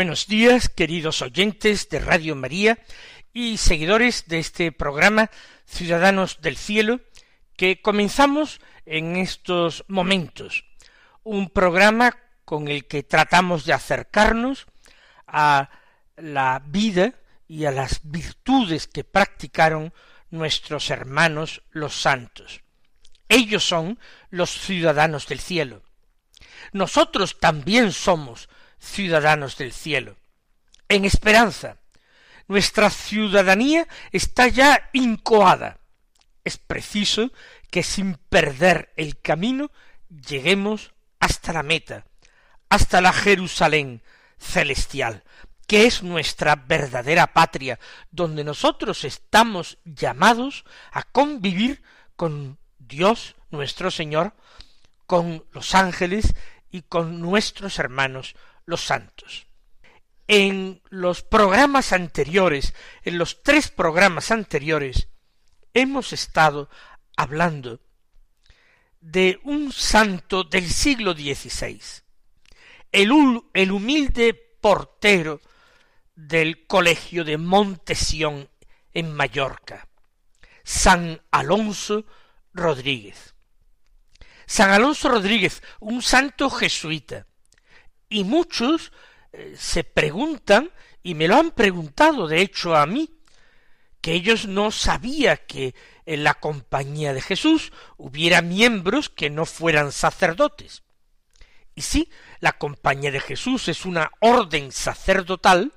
Buenos días, queridos oyentes de Radio María y seguidores de este programa Ciudadanos del Cielo, que comenzamos en estos momentos. Un programa con el que tratamos de acercarnos a la vida y a las virtudes que practicaron nuestros hermanos los santos. Ellos son los ciudadanos del cielo. Nosotros también somos ciudadanos del cielo. En esperanza, nuestra ciudadanía está ya incoada. Es preciso que sin perder el camino lleguemos hasta la meta, hasta la Jerusalén celestial, que es nuestra verdadera patria, donde nosotros estamos llamados a convivir con Dios nuestro Señor, con los ángeles y con nuestros hermanos los santos. En los programas anteriores, en los tres programas anteriores, hemos estado hablando de un santo del siglo XVI, el, el humilde portero del colegio de Montesión en Mallorca, San Alonso Rodríguez. San Alonso Rodríguez, un santo jesuita, y muchos eh, se preguntan, y me lo han preguntado de hecho a mí, que ellos no sabían que en la compañía de Jesús hubiera miembros que no fueran sacerdotes. Y sí, la compañía de Jesús es una orden sacerdotal,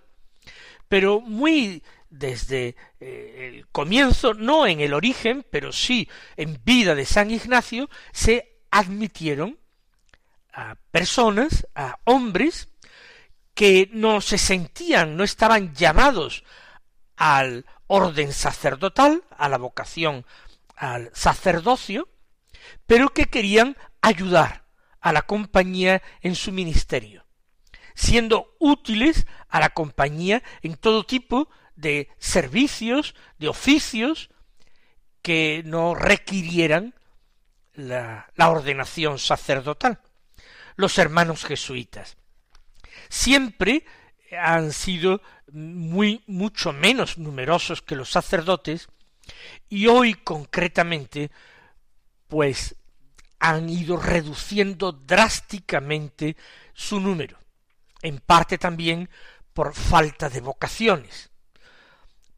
pero muy desde eh, el comienzo, no en el origen, pero sí en vida de San Ignacio, se admitieron a personas, a hombres, que no se sentían, no estaban llamados al orden sacerdotal, a la vocación al sacerdocio, pero que querían ayudar a la compañía en su ministerio, siendo útiles a la compañía en todo tipo de servicios, de oficios que no requirieran la, la ordenación sacerdotal los hermanos jesuitas. Siempre han sido muy mucho menos numerosos que los sacerdotes y hoy concretamente pues han ido reduciendo drásticamente su número, en parte también por falta de vocaciones,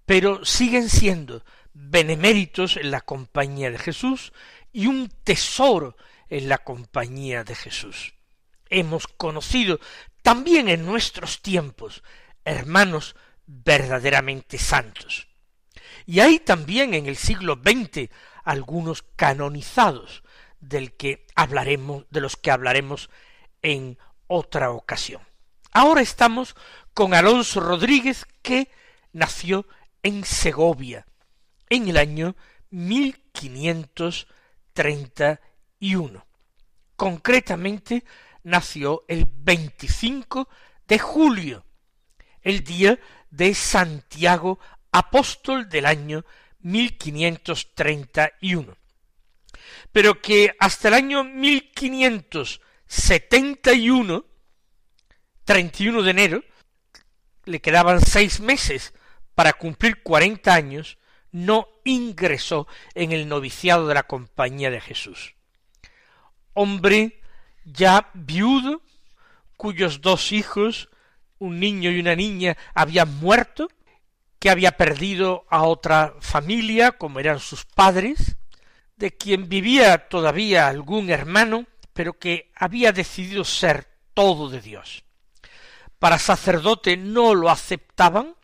pero siguen siendo beneméritos en la compañía de Jesús y un tesoro en la compañía de Jesús hemos conocido también en nuestros tiempos hermanos verdaderamente santos. Y hay también en el siglo XX algunos canonizados del que hablaremos, de los que hablaremos en otra ocasión. Ahora estamos con Alonso Rodríguez que nació en Segovia en el año 1531. Concretamente nació el 25 de julio, el día de Santiago apóstol del año 1531. Pero que hasta el año 1571, 31 de enero, le quedaban seis meses para cumplir cuarenta años, no ingresó en el noviciado de la Compañía de Jesús. Hombre ya viudo, cuyos dos hijos, un niño y una niña, habían muerto, que había perdido a otra familia, como eran sus padres, de quien vivía todavía algún hermano, pero que había decidido ser todo de Dios. Para sacerdote no lo aceptaban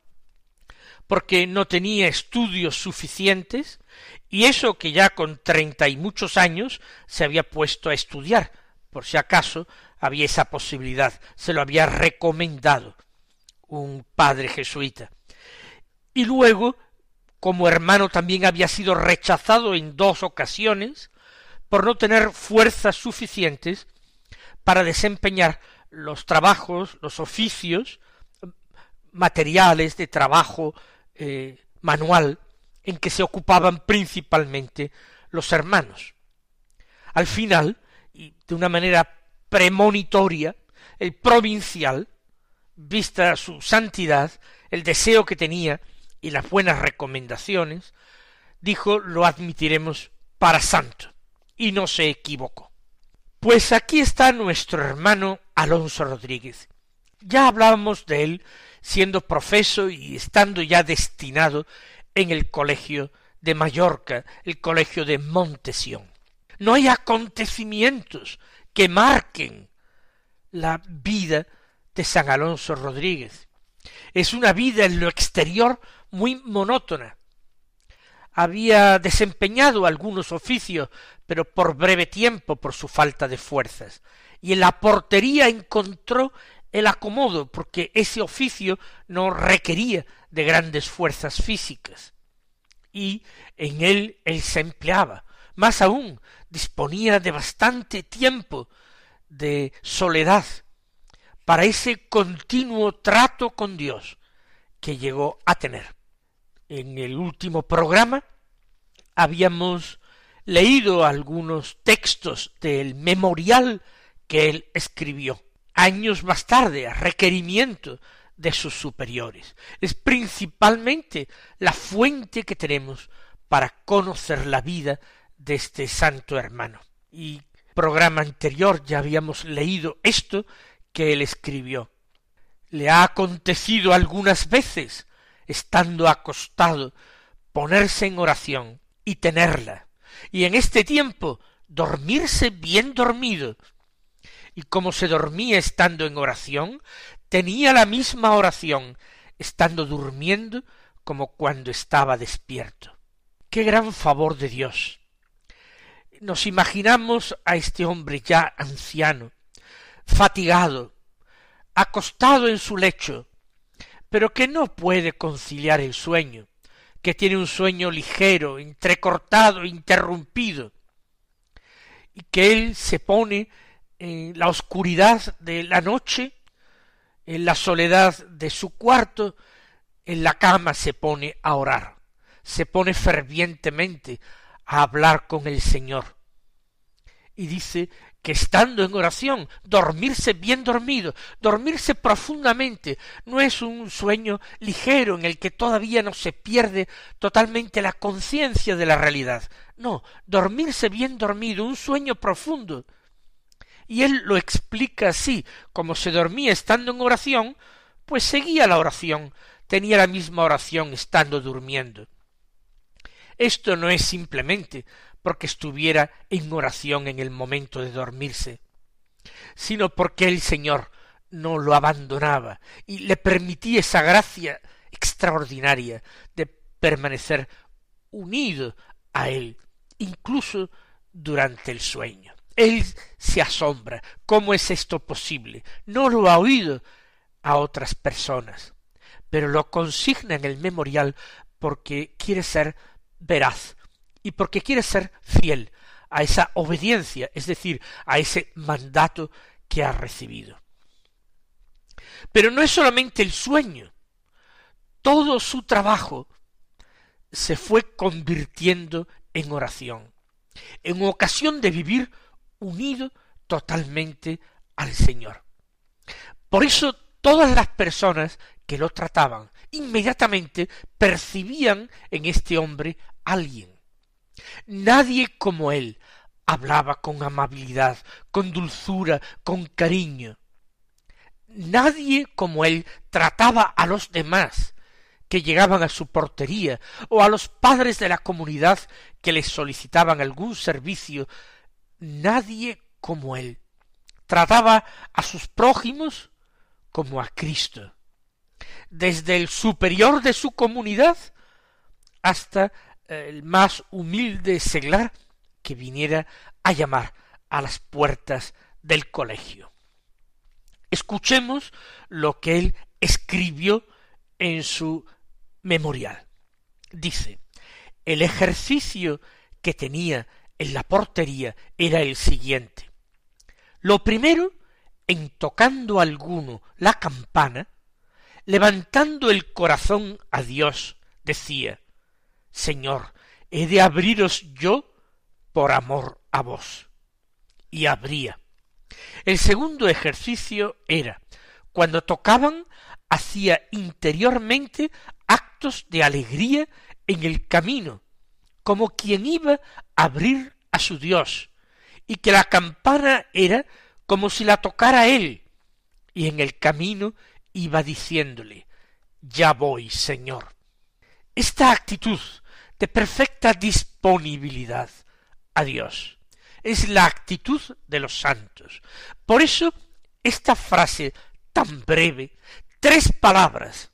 porque no tenía estudios suficientes y eso que ya con treinta y muchos años se había puesto a estudiar, por si acaso había esa posibilidad, se lo había recomendado un padre jesuita. Y luego, como hermano también había sido rechazado en dos ocasiones por no tener fuerzas suficientes para desempeñar los trabajos, los oficios materiales de trabajo eh, manual en que se ocupaban principalmente los hermanos. Al final, de una manera premonitoria, el provincial, vista su santidad, el deseo que tenía y las buenas recomendaciones, dijo lo admitiremos para santo, y no se equivocó. Pues aquí está nuestro hermano Alonso Rodríguez. Ya hablábamos de él siendo profeso y estando ya destinado en el colegio de Mallorca, el colegio de Montesión. No hay acontecimientos que marquen la vida de San Alonso Rodríguez. Es una vida en lo exterior muy monótona. Había desempeñado algunos oficios, pero por breve tiempo por su falta de fuerzas, y en la portería encontró el acomodo, porque ese oficio no requería de grandes fuerzas físicas. Y en él él se empleaba. Más aún, disponía de bastante tiempo de soledad para ese continuo trato con Dios que llegó a tener. En el último programa habíamos leído algunos textos del memorial que él escribió años más tarde a requerimiento de sus superiores. Es principalmente la fuente que tenemos para conocer la vida de este santo hermano. Y programa anterior ya habíamos leído esto que él escribió. Le ha acontecido algunas veces, estando acostado, ponerse en oración y tenerla, y en este tiempo dormirse bien dormido, y como se dormía estando en oración, tenía la misma oración estando durmiendo como cuando estaba despierto. Qué gran favor de Dios. Nos imaginamos a este hombre ya anciano, fatigado, acostado en su lecho, pero que no puede conciliar el sueño, que tiene un sueño ligero, entrecortado, interrumpido, y que él se pone en la oscuridad de la noche, en la soledad de su cuarto, en la cama se pone a orar, se pone fervientemente a hablar con el Señor. Y dice que estando en oración, dormirse bien dormido, dormirse profundamente, no es un sueño ligero en el que todavía no se pierde totalmente la conciencia de la realidad. No, dormirse bien dormido, un sueño profundo, y él lo explica así, como se dormía estando en oración, pues seguía la oración, tenía la misma oración estando durmiendo. Esto no es simplemente porque estuviera en oración en el momento de dormirse, sino porque el Señor no lo abandonaba y le permitía esa gracia extraordinaria de permanecer unido a Él, incluso durante el sueño. Él se asombra. ¿Cómo es esto posible? No lo ha oído a otras personas, pero lo consigna en el memorial porque quiere ser veraz y porque quiere ser fiel a esa obediencia, es decir, a ese mandato que ha recibido. Pero no es solamente el sueño, todo su trabajo se fue convirtiendo en oración, en ocasión de vivir unido totalmente al Señor. Por eso todas las personas que lo trataban inmediatamente percibían en este hombre alguien. Nadie como él hablaba con amabilidad, con dulzura, con cariño. Nadie como él trataba a los demás que llegaban a su portería o a los padres de la comunidad que les solicitaban algún servicio nadie como él. Trataba a sus prójimos como a Cristo. Desde el superior de su comunidad hasta el más humilde seglar que viniera a llamar a las puertas del colegio. Escuchemos lo que él escribió en su memorial. Dice, el ejercicio que tenía en la portería era el siguiente. Lo primero, en tocando alguno la campana, levantando el corazón a Dios, decía, Señor, he de abriros yo por amor a vos. Y abría. El segundo ejercicio era, cuando tocaban, hacía interiormente actos de alegría en el camino, como quien iba a abrir a su Dios, y que la campana era como si la tocara él, y en el camino iba diciéndole, ya voy, Señor. Esta actitud de perfecta disponibilidad a Dios es la actitud de los santos. Por eso, esta frase tan breve, tres palabras,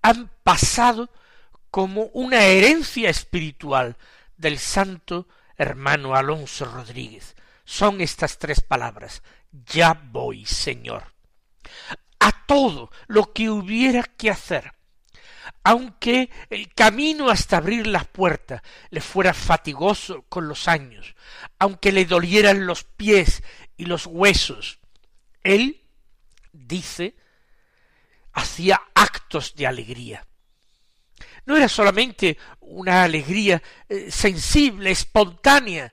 han pasado como una herencia espiritual del santo hermano Alonso Rodríguez. Son estas tres palabras, ya voy, Señor. A todo lo que hubiera que hacer, aunque el camino hasta abrir la puerta le fuera fatigoso con los años, aunque le dolieran los pies y los huesos, él, dice, hacía actos de alegría. No era solamente una alegría eh, sensible, espontánea,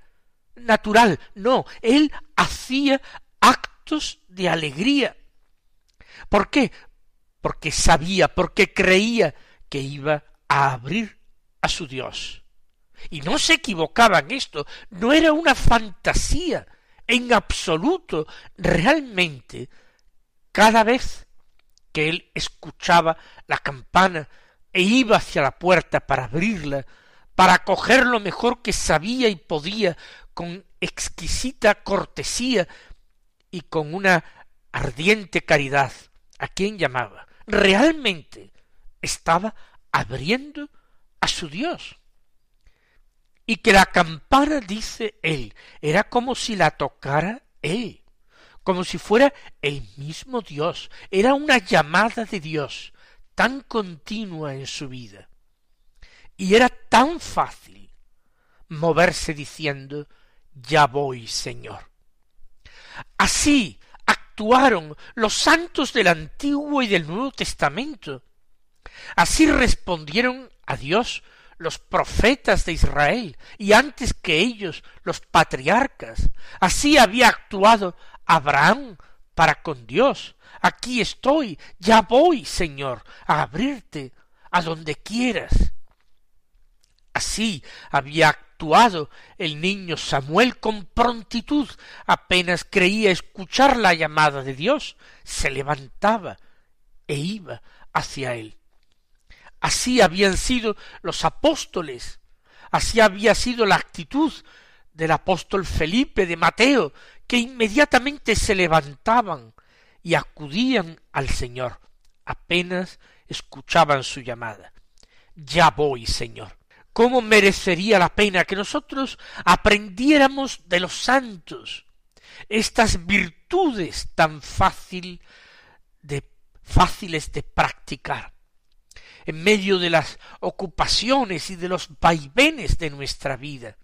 natural, no, él hacía actos de alegría. ¿Por qué? Porque sabía, porque creía que iba a abrir a su Dios. Y no se equivocaba en esto, no era una fantasía, en absoluto, realmente, cada vez que él escuchaba la campana e iba hacia la puerta para abrirla, para coger lo mejor que sabía y podía, con exquisita cortesía y con una ardiente caridad, ¿a quién llamaba? Realmente estaba abriendo a su Dios. Y que la campana, dice él, era como si la tocara él, como si fuera el mismo Dios, era una llamada de Dios tan continua en su vida. Y era tan fácil moverse diciendo, ya voy, Señor. Así actuaron los santos del Antiguo y del Nuevo Testamento. Así respondieron a Dios los profetas de Israel y antes que ellos los patriarcas. Así había actuado Abraham para con Dios. Aquí estoy, ya voy, Señor, a abrirte a donde quieras. Así había actuado el niño Samuel con prontitud, apenas creía escuchar la llamada de Dios, se levantaba e iba hacia él. Así habían sido los apóstoles, así había sido la actitud del apóstol Felipe de Mateo, que inmediatamente se levantaban y acudían al Señor, apenas escuchaban su llamada. Ya voy, Señor. ¿Cómo merecería la pena que nosotros aprendiéramos de los santos estas virtudes tan fácil de fáciles de practicar en medio de las ocupaciones y de los vaivenes de nuestra vida?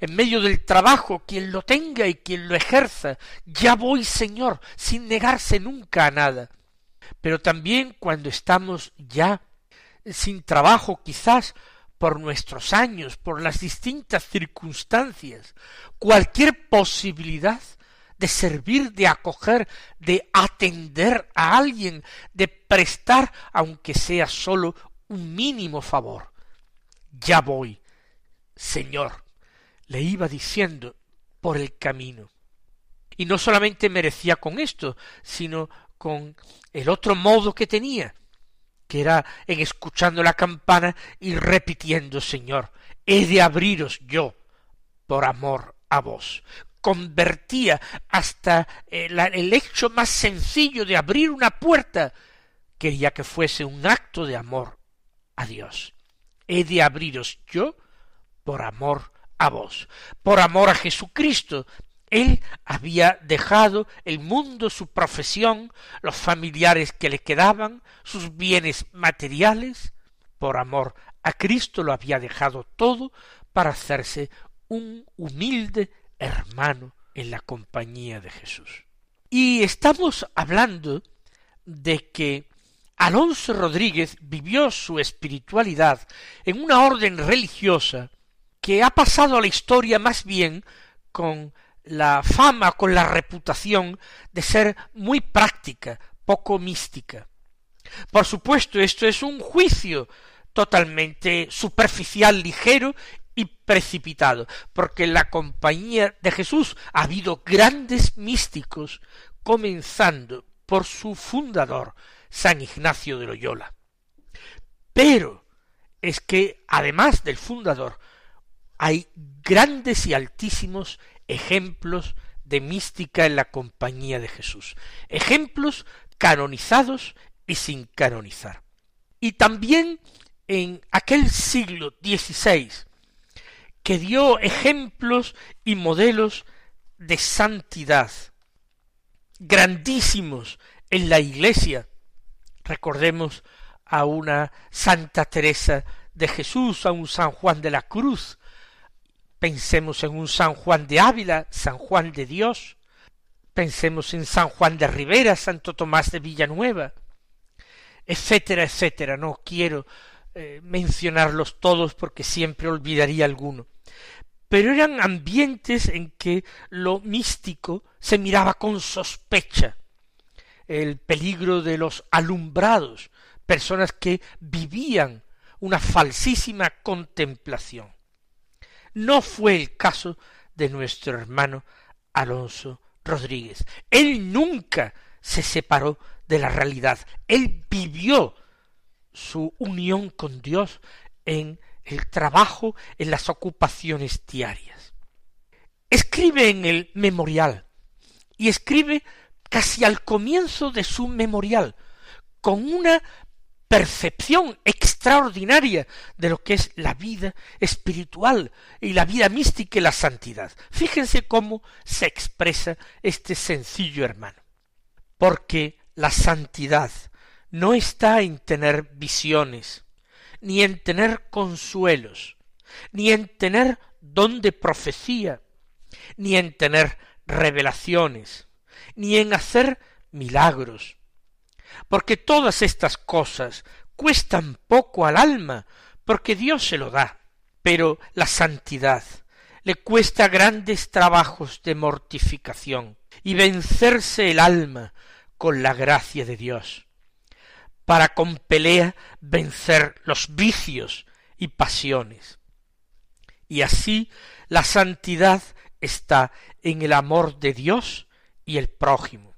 en medio del trabajo, quien lo tenga y quien lo ejerza, ya voy, Señor, sin negarse nunca a nada. Pero también cuando estamos ya sin trabajo, quizás por nuestros años, por las distintas circunstancias, cualquier posibilidad de servir, de acoger, de atender a alguien, de prestar, aunque sea solo un mínimo favor. Ya voy, Señor, le iba diciendo por el camino. Y no solamente merecía con esto, sino con el otro modo que tenía, que era en escuchando la campana y repitiendo, Señor, he de abriros yo por amor a vos. Convertía hasta eh, el hecho más sencillo de abrir una puerta, quería que fuese un acto de amor a Dios. He de abriros yo por amor a vos, por amor a Jesucristo. Él había dejado el mundo, su profesión, los familiares que le quedaban, sus bienes materiales, por amor a Cristo lo había dejado todo para hacerse un humilde hermano en la compañía de Jesús. Y estamos hablando de que Alonso Rodríguez vivió su espiritualidad en una orden religiosa que ha pasado a la historia más bien con la fama, con la reputación de ser muy práctica, poco mística. Por supuesto, esto es un juicio totalmente superficial, ligero y precipitado, porque en la compañía de Jesús ha habido grandes místicos, comenzando por su fundador, San Ignacio de Loyola. Pero es que, además del fundador, hay grandes y altísimos ejemplos de mística en la compañía de Jesús, ejemplos canonizados y sin canonizar. Y también en aquel siglo XVI, que dio ejemplos y modelos de santidad grandísimos en la Iglesia. Recordemos a una Santa Teresa de Jesús, a un San Juan de la Cruz. Pensemos en un San Juan de Ávila, San Juan de Dios. Pensemos en San Juan de Rivera, Santo Tomás de Villanueva, etcétera, etcétera. No quiero eh, mencionarlos todos porque siempre olvidaría alguno. Pero eran ambientes en que lo místico se miraba con sospecha. El peligro de los alumbrados, personas que vivían una falsísima contemplación. No fue el caso de nuestro hermano Alonso Rodríguez. Él nunca se separó de la realidad. Él vivió su unión con Dios en el trabajo, en las ocupaciones diarias. Escribe en el memorial y escribe casi al comienzo de su memorial con una percepción extraordinaria de lo que es la vida espiritual y la vida mística y la santidad. Fíjense cómo se expresa este sencillo hermano. Porque la santidad no está en tener visiones, ni en tener consuelos, ni en tener don de profecía, ni en tener revelaciones, ni en hacer milagros, porque todas estas cosas cuestan poco al alma, porque Dios se lo da, pero la santidad le cuesta grandes trabajos de mortificación y vencerse el alma con la gracia de Dios para con pelea vencer los vicios y pasiones. Y así la santidad está en el amor de Dios y el prójimo,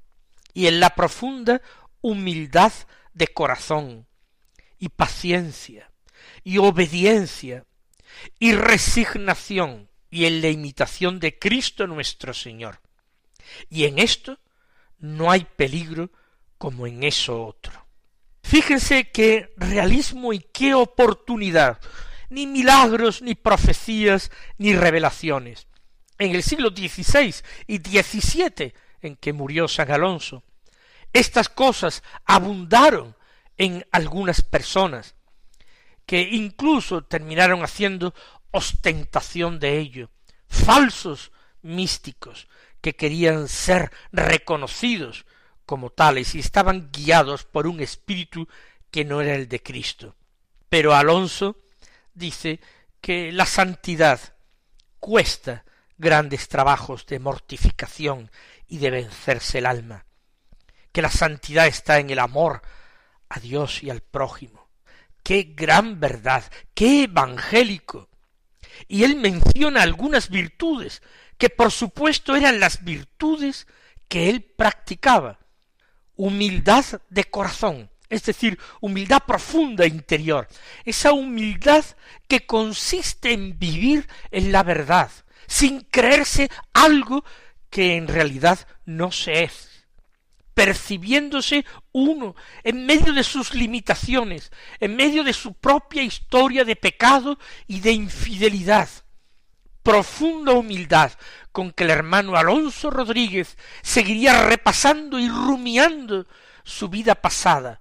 y en la profunda humildad de corazón, y paciencia, y obediencia, y resignación, y en la imitación de Cristo nuestro Señor. Y en esto no hay peligro como en eso otro. Fíjense qué realismo y qué oportunidad. Ni milagros, ni profecías, ni revelaciones. En el siglo XVI y XVII, en que murió San Alonso, estas cosas abundaron en algunas personas, que incluso terminaron haciendo ostentación de ello, falsos místicos que querían ser reconocidos como tales y estaban guiados por un espíritu que no era el de Cristo. Pero Alonso dice que la santidad cuesta grandes trabajos de mortificación y de vencerse el alma, que la santidad está en el amor a Dios y al prójimo. Qué gran verdad, qué evangélico. Y él menciona algunas virtudes, que por supuesto eran las virtudes que él practicaba, humildad de corazón, es decir, humildad profunda interior, esa humildad que consiste en vivir en la verdad, sin creerse algo que en realidad no se es, percibiéndose uno en medio de sus limitaciones, en medio de su propia historia de pecado y de infidelidad, profunda humildad con que el hermano Alonso Rodríguez seguiría repasando y rumiando su vida pasada,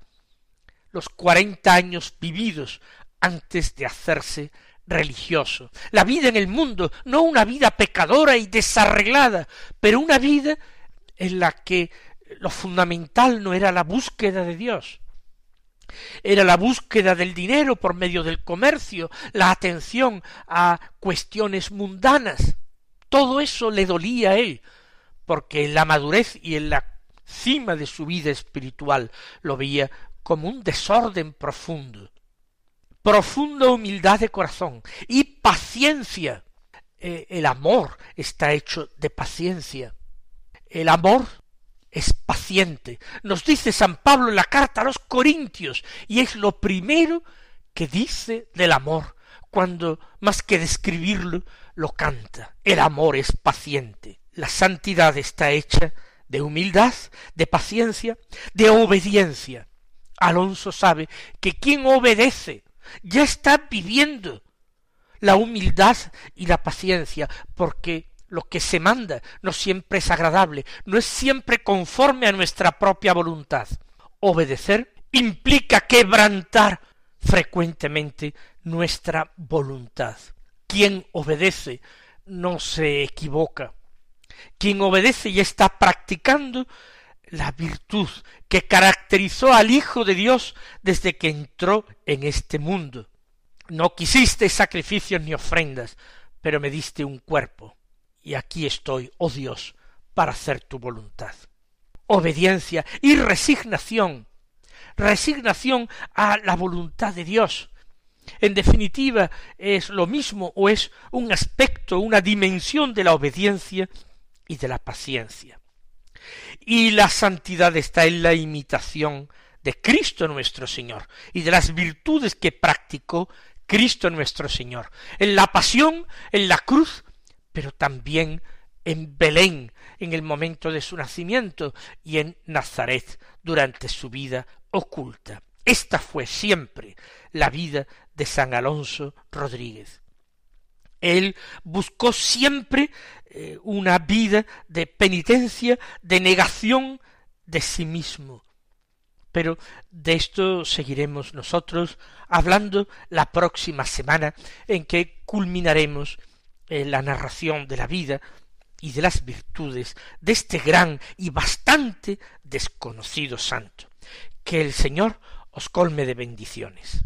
los cuarenta años vividos antes de hacerse religioso, la vida en el mundo, no una vida pecadora y desarreglada, pero una vida en la que lo fundamental no era la búsqueda de Dios, era la búsqueda del dinero por medio del comercio, la atención a cuestiones mundanas. Todo eso le dolía a él, porque en la madurez y en la cima de su vida espiritual lo veía como un desorden profundo, profunda humildad de corazón y paciencia. Eh, el amor está hecho de paciencia. El amor es paciente. Nos dice San Pablo en la carta a los Corintios, y es lo primero que dice del amor, cuando más que describirlo, lo canta. El amor es paciente. La santidad está hecha de humildad, de paciencia, de obediencia. Alonso sabe que quien obedece ya está viviendo la humildad y la paciencia, porque lo que se manda no siempre es agradable, no es siempre conforme a nuestra propia voluntad. Obedecer implica quebrantar frecuentemente nuestra voluntad. Quien obedece no se equivoca. Quien obedece y está practicando la virtud que caracterizó al Hijo de Dios desde que entró en este mundo. No quisiste sacrificios ni ofrendas, pero me diste un cuerpo, y aquí estoy, oh Dios, para hacer tu voluntad. Obediencia y resignación, resignación a la voluntad de Dios. En definitiva, es lo mismo o es un aspecto, una dimensión de la obediencia y de la paciencia. Y la santidad está en la imitación de Cristo nuestro Señor y de las virtudes que practicó Cristo nuestro Señor, en la pasión, en la cruz, pero también en Belén, en el momento de su nacimiento, y en Nazaret, durante su vida oculta. Esta fue siempre la vida de San Alonso Rodríguez. Él buscó siempre eh, una vida de penitencia, de negación de sí mismo. Pero de esto seguiremos nosotros hablando la próxima semana en que culminaremos eh, la narración de la vida y de las virtudes de este gran y bastante desconocido santo. Que el Señor os colme de bendiciones.